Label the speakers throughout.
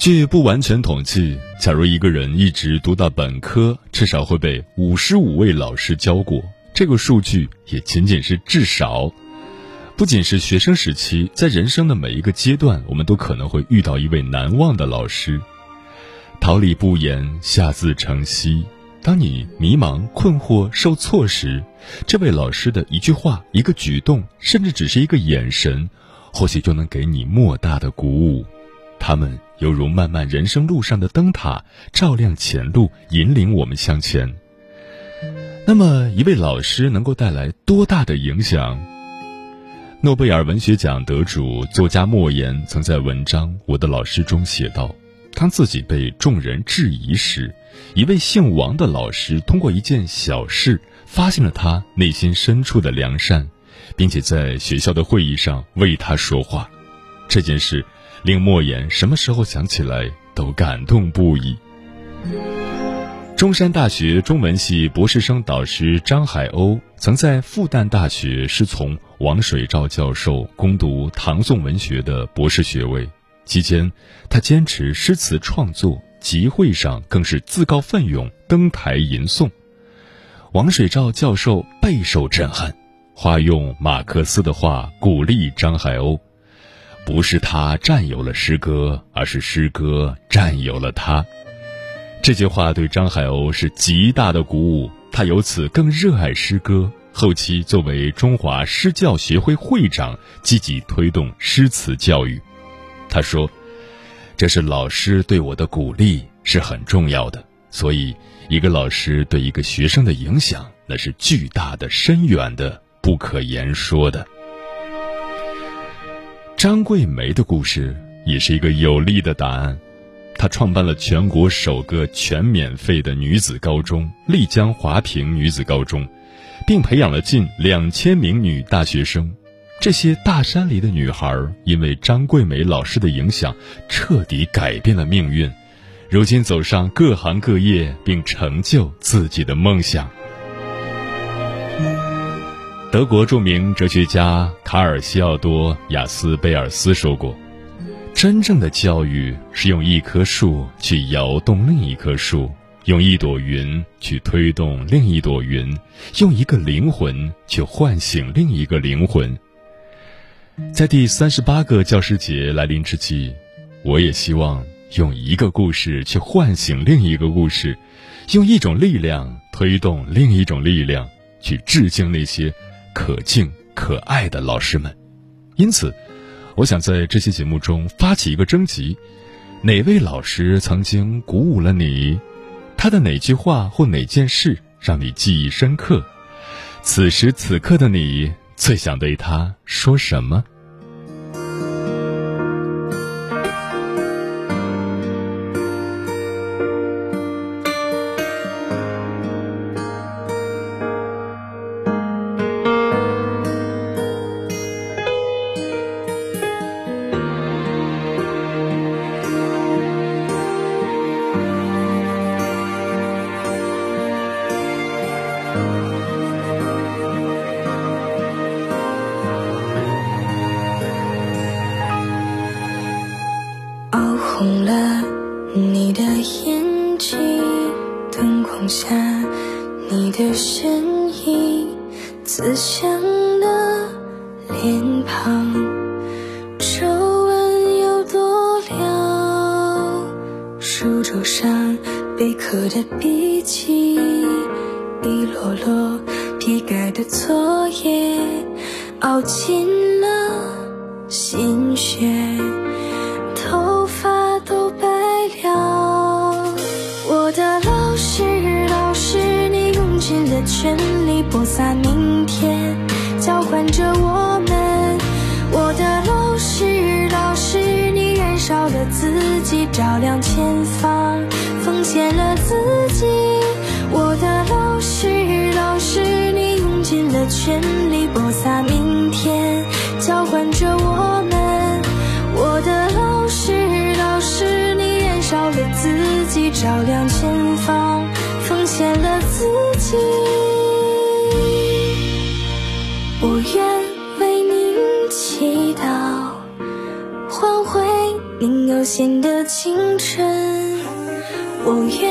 Speaker 1: 据不完全统计，假如一个人一直读到本科，至少会被五十五位老师教过。这个数据也仅仅是至少。不仅是学生时期，在人生的每一个阶段，我们都可能会遇到一位难忘的老师。桃李不言，下自成蹊。当你迷茫、困惑、受挫时，这位老师的一句话、一个举动，甚至只是一个眼神，或许就能给你莫大的鼓舞。他们犹如漫漫人生路上的灯塔，照亮前路，引领我们向前。那么，一位老师能够带来多大的影响？诺贝尔文学奖得主作家莫言曾在文章《我的老师》中写道：“当自己被众人质疑时，一位姓王的老师通过一件小事，发现了他内心深处的良善，并且在学校的会议上为他说话。这件事。”令莫言什么时候想起来都感动不已。中山大学中文系博士生导师张海鸥曾在复旦大学师从王水照教授攻读唐宋文学的博士学位，期间他坚持诗词创作，集会上更是自告奋勇登台吟诵。王水照教授备受震撼，化用马克思的话鼓励张海鸥。不是他占有了诗歌，而是诗歌占有了他。这句话对张海鸥是极大的鼓舞，他由此更热爱诗歌。后期作为中华诗教协会会长，积极推动诗词教育。他说：“这是老师对我的鼓励，是很重要的。所以，一个老师对一个学生的影响，那是巨大的、深远的、不可言说的。”张桂梅的故事也是一个有力的答案。她创办了全国首个全免费的女子高中——丽江华坪女子高中，并培养了近两千名女大学生。这些大山里的女孩，因为张桂梅老师的影响，彻底改变了命运，如今走上各行各业，并成就自己的梦想。德国著名哲学家卡尔西奥多·雅斯贝尔斯说过：“真正的教育是用一棵树去摇动另一棵树，用一朵云去推动另一朵云，用一个灵魂去唤醒另一个灵魂。”在第三十八个教师节来临之际，我也希望用一个故事去唤醒另一个故事，用一种力量推动另一种力量，去致敬那些。可敬可爱的老师们，因此，我想在这期节目中发起一个征集：哪位老师曾经鼓舞了你？他的哪句话或哪件事让你记忆深刻？此时此刻的你，最想对他说什么？
Speaker 2: 备课的笔记，一摞摞批改的作业，熬尽了心血，头发都白了。我的老师，老师，你用尽了全力播撒明天，交换着我们。我的老师，老师，你燃烧了自己，照亮前方，边的清晨我愿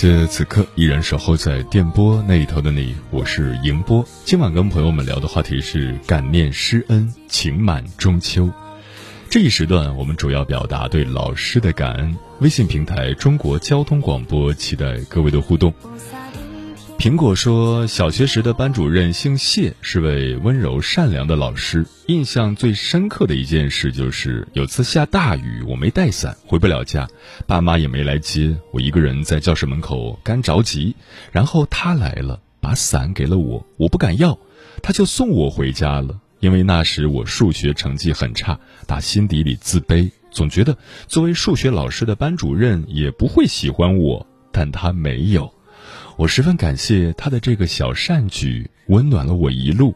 Speaker 1: 谢此刻依然守候在电波那一头的你，我是迎波。今晚跟朋友们聊的话题是感念师恩，情满中秋。这一时段我们主要表达对老师的感恩。微信平台中国交通广播期待各位的互动。苹果说，小学时的班主任姓谢，是位温柔善良的老师。印象最深刻的一件事就是，有次下大雨，我没带伞，回不了家，爸妈也没来接，我一个人在教室门口干着急。然后他来了，把伞给了我，我不敢要，他就送我回家了。因为那时我数学成绩很差，打心底里自卑，总觉得作为数学老师的班主任也不会喜欢我，但他没有。我十分感谢他的这个小善举，温暖了我一路。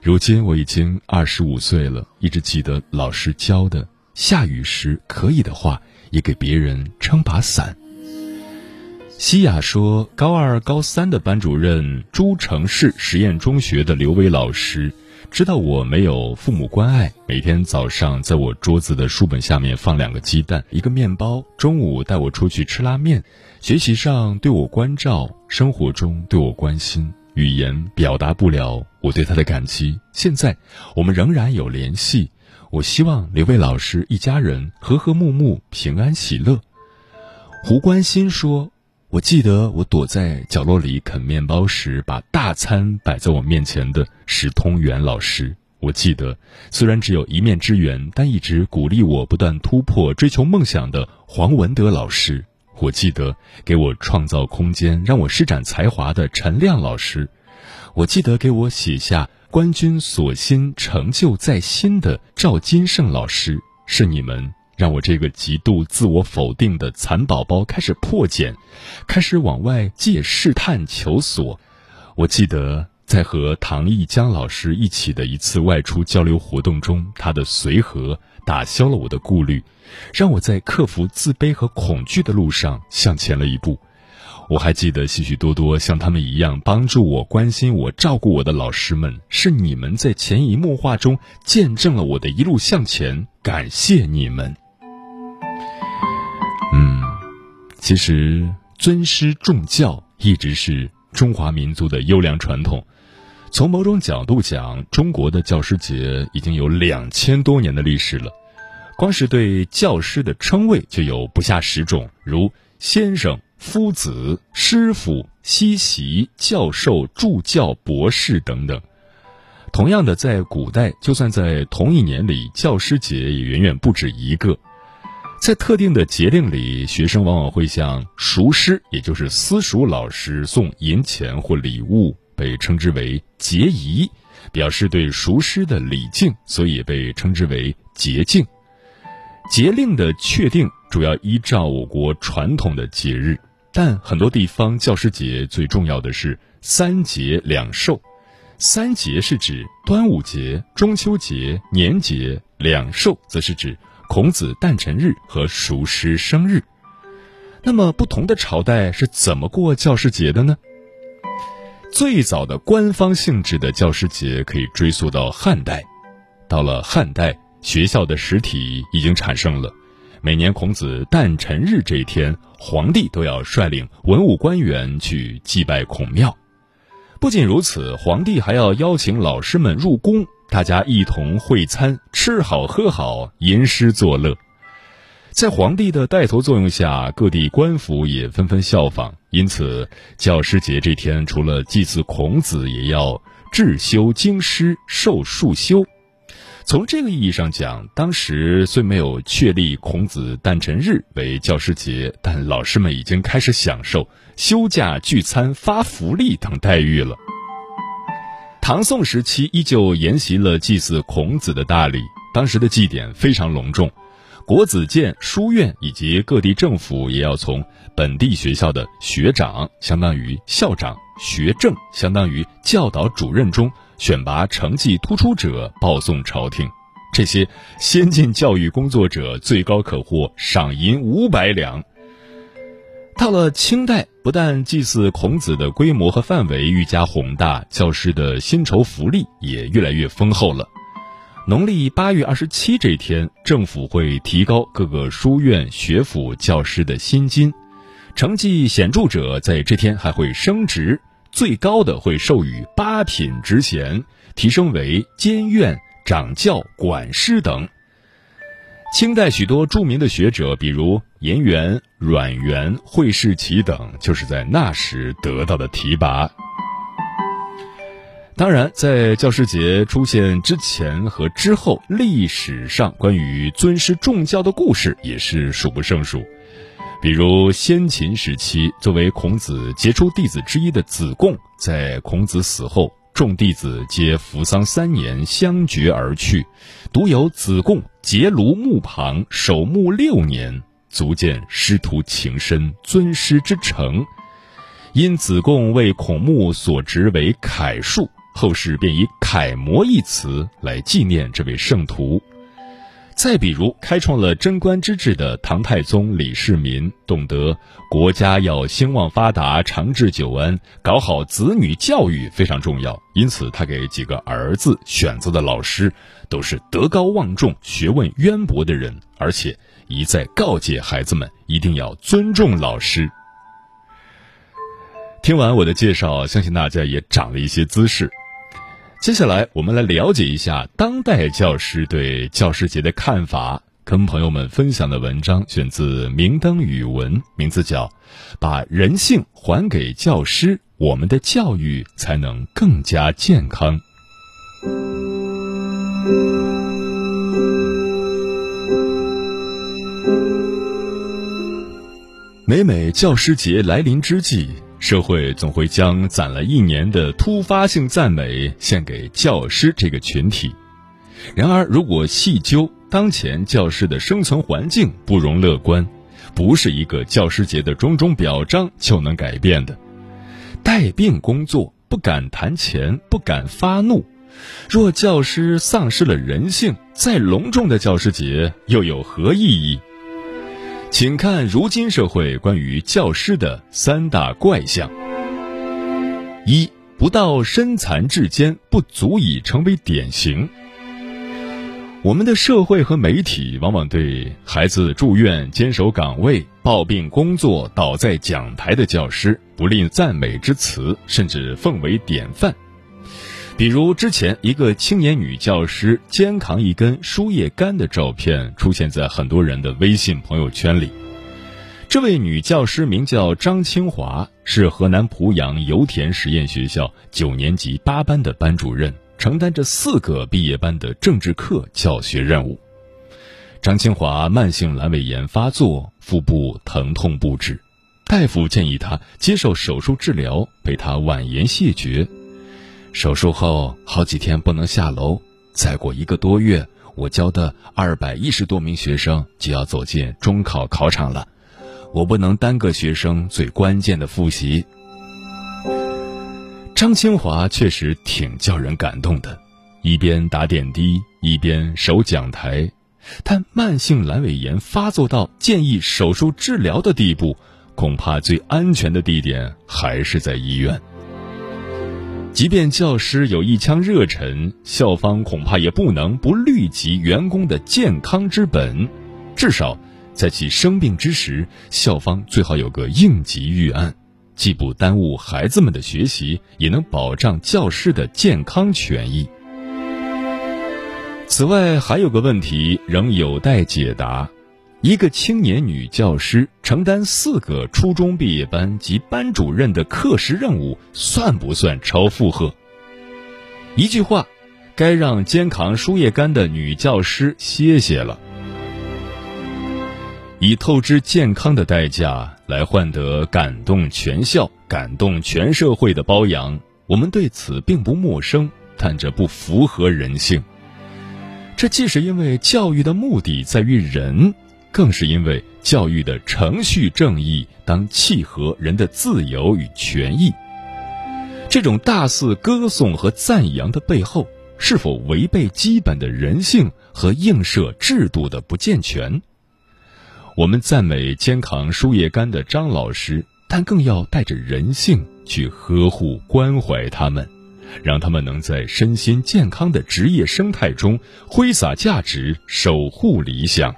Speaker 1: 如今我已经二十五岁了，一直记得老师教的：下雨时可以的话，也给别人撑把伞。西雅说，高二、高三的班主任诸城市实验中学的刘伟老师，知道我没有父母关爱，每天早上在我桌子的书本下面放两个鸡蛋、一个面包，中午带我出去吃拉面。学习上对我关照，生活中对我关心，语言表达不了我对他的感激。现在我们仍然有联系。我希望刘伟老师一家人和和睦睦、平安喜乐。胡关心说：“我记得我躲在角落里啃面包时，把大餐摆在我面前的是通源老师。我记得，虽然只有一面之缘，但一直鼓励我不断突破、追求梦想的黄文德老师。”我记得给我创造空间，让我施展才华的陈亮老师；我记得给我写下“官军所心，成就在心”的赵金胜老师。是你们让我这个极度自我否定的蚕宝宝开始破茧，开始往外借试探求索。我记得在和唐毅江老师一起的一次外出交流活动中，他的随和打消了我的顾虑。让我在克服自卑和恐惧的路上向前了一步。我还记得许许多多像他们一样帮助我、关心我、照顾我的老师们，是你们在潜移默化中见证了我的一路向前。感谢你们。其实尊师重教一直是中华民族的优良传统。从某种角度讲，中国的教师节已经有两千多年的历史了。光是对教师的称谓就有不下十种，如先生、夫子、师傅、西席、教授、助教、博士等等。同样的，在古代，就算在同一年里，教师节也远远不止一个。在特定的节令里，学生往往会向塾师，也就是私塾老师送银钱或礼物，被称之为节仪，表示对塾师的礼敬，所以也被称之为节敬。节令的确定主要依照我国传统的节日，但很多地方教师节最重要的是三节两寿。三节是指端午节、中秋节、年节；两寿则是指孔子诞辰日和熟师生日。那么，不同的朝代是怎么过教师节的呢？最早的官方性质的教师节可以追溯到汉代。到了汉代，学校的实体已经产生了。每年孔子诞辰日这一天，皇帝都要率领文武官员去祭拜孔庙。不仅如此，皇帝还要邀请老师们入宫，大家一同会餐，吃好喝好，吟诗作乐。在皇帝的带头作用下，各地官府也纷纷效仿。因此，教师节这天，除了祭祀孔子，也要致修经师，授数修。从这个意义上讲，当时虽没有确立孔子诞辰日为教师节，但老师们已经开始享受休假聚餐、发福利等待遇了。唐宋时期依旧沿袭了祭祀孔子的大礼，当时的祭典非常隆重，国子监、书院以及各地政府也要从本地学校的学长（相当于校长）、学政（相当于教导主任）中。选拔成绩突出者报送朝廷，这些先进教育工作者最高可获赏银五百两。到了清代，不但祭祀孔子的规模和范围愈加宏大，教师的薪酬福利也越来越丰厚了。农历八月二十七这天，政府会提高各个书院学府教师的薪金，成绩显著者在这天还会升职。最高的会授予八品职衔，提升为监院、掌教、管师等。清代许多著名的学者，比如颜元、阮元、惠士奇等，就是在那时得到的提拔。当然，在教师节出现之前和之后，历史上关于尊师重教的故事也是数不胜数。比如先秦时期，作为孔子杰出弟子之一的子贡，在孔子死后，众弟子皆扶桑三年，相绝而去，独有子贡结庐墓旁守墓六年，足见师徒情深，尊师之诚。因子贡为孔墓所植为楷树，后世便以楷模一词来纪念这位圣徒。再比如，开创了贞观之治的唐太宗李世民，懂得国家要兴旺发达、长治久安，搞好子女教育非常重要。因此，他给几个儿子选择的老师都是德高望重、学问渊博的人，而且一再告诫孩子们一定要尊重老师。听完我的介绍，相信大家也长了一些姿势。接下来，我们来了解一下当代教师对教师节的看法。跟朋友们分享的文章选自明灯语文，名字叫《把人性还给教师，我们的教育才能更加健康》。每每教师节来临之际。社会总会将攒了一年的突发性赞美献给教师这个群体，然而，如果细究当前教师的生存环境不容乐观，不是一个教师节的种种表彰就能改变的。带病工作，不敢谈钱，不敢发怒，若教师丧失了人性，再隆重的教师节又有何意义？请看如今社会关于教师的三大怪象：一，不到身残志坚不足以成为典型。我们的社会和媒体往往对孩子住院、坚守岗位、抱病工作、倒在讲台的教师不吝赞美之词，甚至奉为典范。比如之前一个青年女教师肩扛一根输液杆的照片出现在很多人的微信朋友圈里。这位女教师名叫张清华，是河南濮阳油田实验学校九年级八班的班主任，承担着四个毕业班的政治课教学任务。张清华慢性阑尾炎发作，腹部疼痛不止，大夫建议她接受手术治疗，陪她婉言谢绝。手术后好几天不能下楼，再过一个多月，我教的二百一十多名学生就要走进中考考场了，我不能耽搁学生最关键的复习。张清华确实挺叫人感动的，一边打点滴，一边守讲台，但慢性阑尾炎发作到建议手术治疗的地步，恐怕最安全的地点还是在医院。即便教师有一腔热忱，校方恐怕也不能不虑及员工的健康之本，至少在其生病之时，校方最好有个应急预案，既不耽误孩子们的学习，也能保障教师的健康权益。此外，还有个问题仍有待解答：一个青年女教师承担四个初中毕业班及班主任的课时任务，算不算超负荷？一句话，该让肩扛输液杆的女教师歇歇了。以透支健康的代价来换得感动全校、感动全社会的褒扬，我们对此并不陌生，但这不符合人性。这既是因为教育的目的在于人，更是因为教育的程序正义当契合人的自由与权益。这种大肆歌颂和赞扬的背后，是否违背基本的人性和映射制度的不健全？我们赞美肩扛输液杆的张老师，但更要带着人性去呵护关怀他们。让他们能在身心健康的职业生态中挥洒价值，守护理想。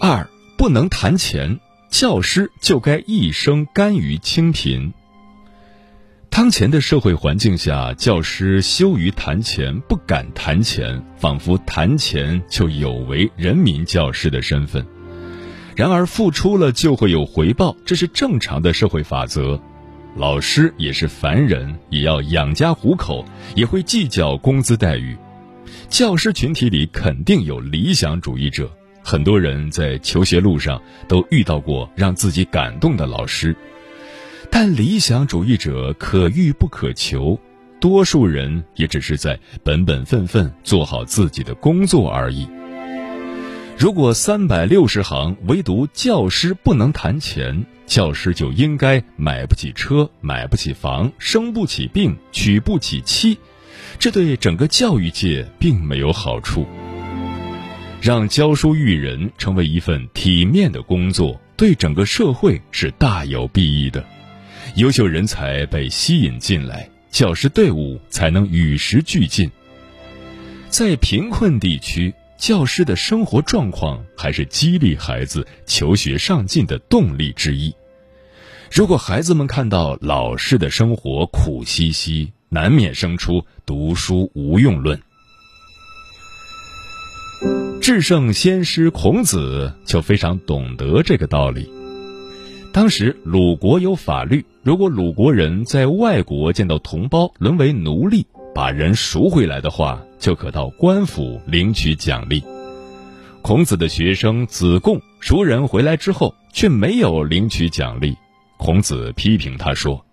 Speaker 1: 二不能谈钱，教师就该一生甘于清贫。当前的社会环境下，教师羞于谈钱，不敢谈钱，仿佛谈钱就有违人民教师的身份。然而，付出了就会有回报，这是正常的社会法则。老师也是凡人，也要养家糊口，也会计较工资待遇。教师群体里肯定有理想主义者，很多人在求学路上都遇到过让自己感动的老师。但理想主义者可遇不可求，多数人也只是在本本分分做好自己的工作而已。如果三百六十行，唯独教师不能谈钱，教师就应该买不起车、买不起房、生不起病、娶不起妻，这对整个教育界并没有好处。让教书育人成为一份体面的工作，对整个社会是大有裨益的。优秀人才被吸引进来，教师队伍才能与时俱进。在贫困地区。教师的生活状况还是激励孩子求学上进的动力之一。如果孩子们看到老师的生活苦兮兮，难免生出读书无用论。至圣先师孔子就非常懂得这个道理。当时鲁国有法律，如果鲁国人在外国见到同胞沦为奴隶，把人赎回来的话。就可到官府领取奖励。孔子的学生子贡赎人回来之后，却没有领取奖励。孔子批评他说：“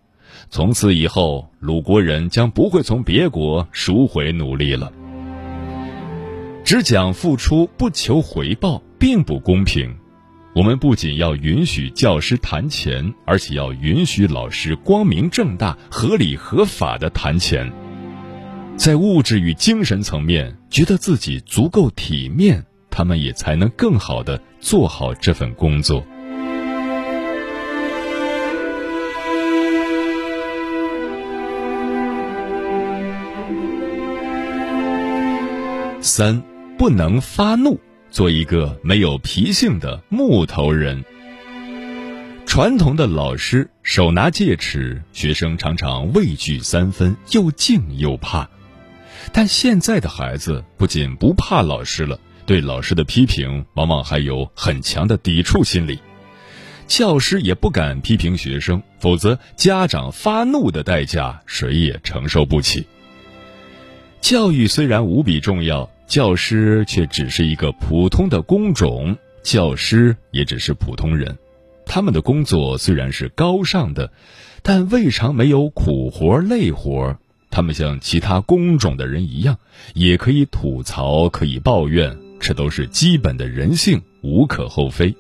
Speaker 1: 从此以后，鲁国人将不会从别国赎回奴隶了。只讲付出不求回报，并不公平。我们不仅要允许教师谈钱，而且要允许老师光明正大、合理合法的谈钱。”在物质与精神层面觉得自己足够体面，他们也才能更好的做好这份工作。三不能发怒，做一个没有脾性的木头人。传统的老师手拿戒尺，学生常常畏惧三分，又敬又怕。但现在的孩子不仅不怕老师了，对老师的批评往往还有很强的抵触心理。教师也不敢批评学生，否则家长发怒的代价谁也承受不起。教育虽然无比重要，教师却只是一个普通的工种，教师也只是普通人。他们的工作虽然是高尚的，但未尝没有苦活累活。他们像其他工种的人一样，也可以吐槽，可以抱怨，这都是基本的人性，无可厚非。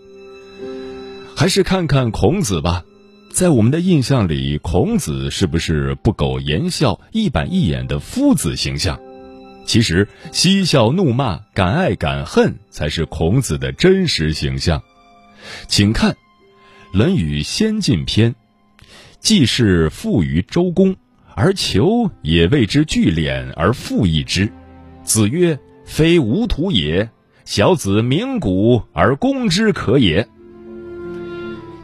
Speaker 1: 还是看看孔子吧，在我们的印象里，孔子是不是不苟言笑、一板一眼的夫子形象？其实，嬉笑怒骂、敢爱敢恨才是孔子的真实形象。请看《论语先进篇》：“季氏富于周公，而求也为之聚敛而复益之。”子曰：“非吾土也。小子鸣鼓而攻之可也。”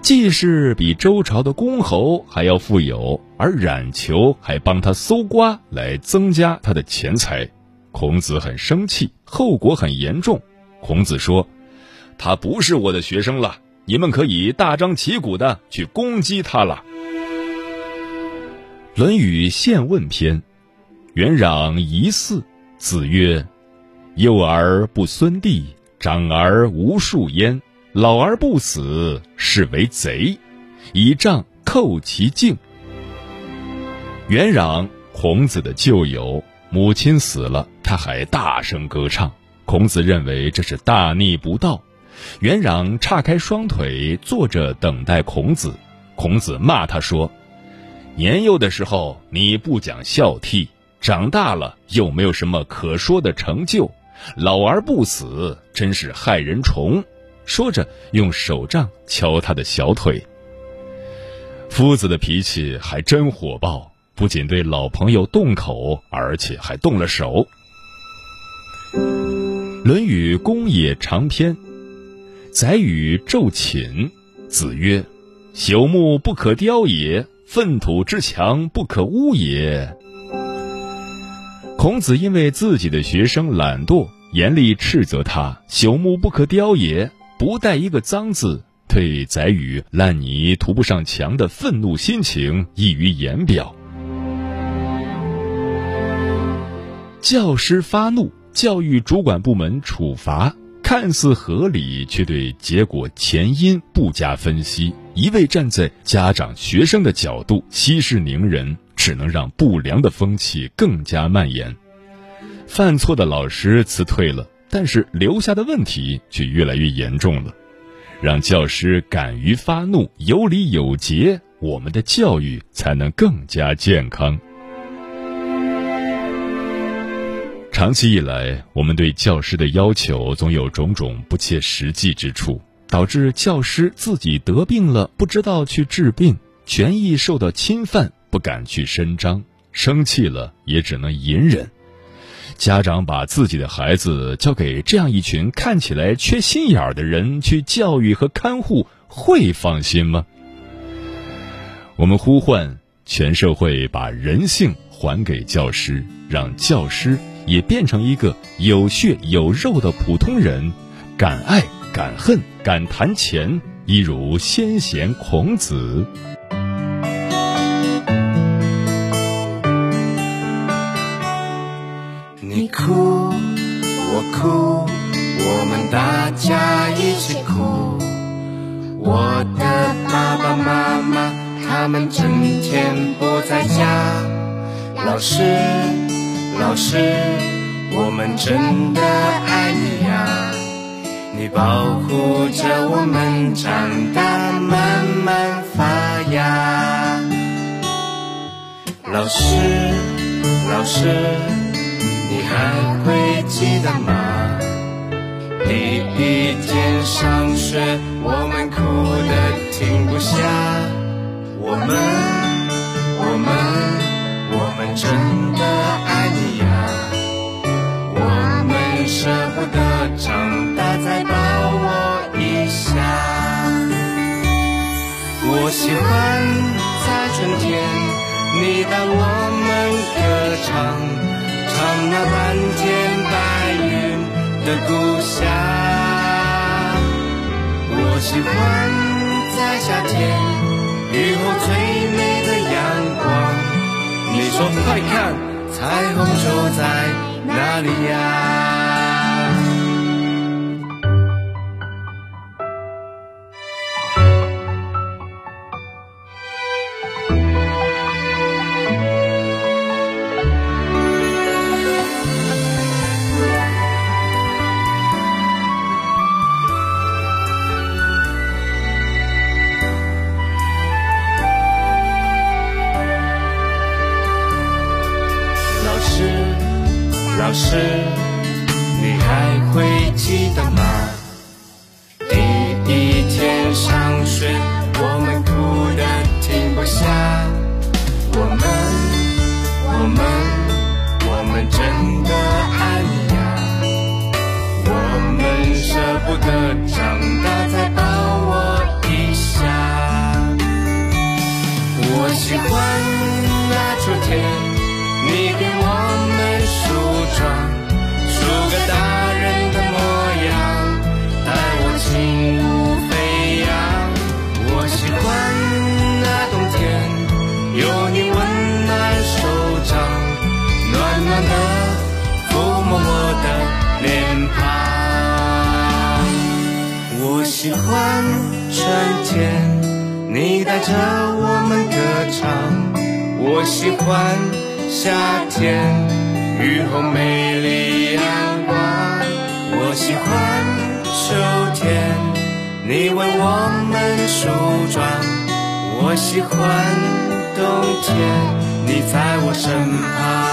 Speaker 1: 季氏比周朝的公侯还要富有，而冉求还帮他搜刮来增加他的钱财。孔子很生气，后果很严重。孔子说：“他不是我的学生了，你们可以大张旗鼓的去攻击他了。”《论语宪问篇》：元攘疑嗣，子曰：“幼而不孙弟，长而无树焉，老而不死，是为贼。以杖扣其颈。”元攘，孔子的旧友。母亲死了，他还大声歌唱。孔子认为这是大逆不道。元攘岔开双腿坐着等待孔子。孔子骂他说：“年幼的时候你不讲孝悌，长大了又没有什么可说的成就，老而不死，真是害人虫。”说着用手杖敲他的小腿。夫子的脾气还真火爆。不仅对老朋友动口，而且还动了手。《论语公冶长篇》，宰予昼寝，子曰：“朽木不可雕也，粪土之墙不可污也。”孔子因为自己的学生懒惰，严厉斥责他：“朽木不可雕也，不带一个脏字。”对宰予烂泥涂不上墙的愤怒心情溢于言表。教师发怒，教育主管部门处罚，看似合理，却对结果前因不加分析，一味站在家长、学生的角度息事宁人，只能让不良的风气更加蔓延。犯错的老师辞退了，但是留下的问题却越来越严重了。让教师敢于发怒，有理有节，我们的教育才能更加健康。长期以来，我们对教师的要求总有种种不切实际之处，导致教师自己得病了不知道去治病，权益受到侵犯不敢去伸张，生气了也只能隐忍。家长把自己的孩子交给这样一群看起来缺心眼儿的人去教育和看护，会放心吗？我们呼唤全社会把人性还给教师，让教师。也变成一个有血有肉的普通人，敢爱敢恨敢谈钱，一如先贤孔子。
Speaker 3: 你哭，我哭，我们大家一起哭。我的爸爸妈妈他们整天不在家，老师。老师，我们真的爱你！你保护着我们长大，慢慢发芽。老师，老师，你还会记得吗？第一天上学，我们哭得停不下。我们，我们，我们真的爱你呀，我们。舍不得长大喜欢在春天，你带我们歌唱，唱那蓝天白云的故乡。我喜欢在夏天，雨后最美的阳光。你说快看，彩虹就在那里呀。下。我们，我们，我们真的爱你呀！我们舍不得长大，再带着我们歌唱。我喜欢夏天，雨后美丽阳光。我喜欢秋天，你为我们梳妆。我喜欢冬天，你在我身旁。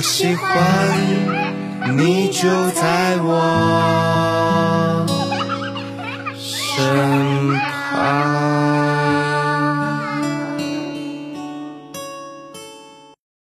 Speaker 3: 我喜欢你就在我。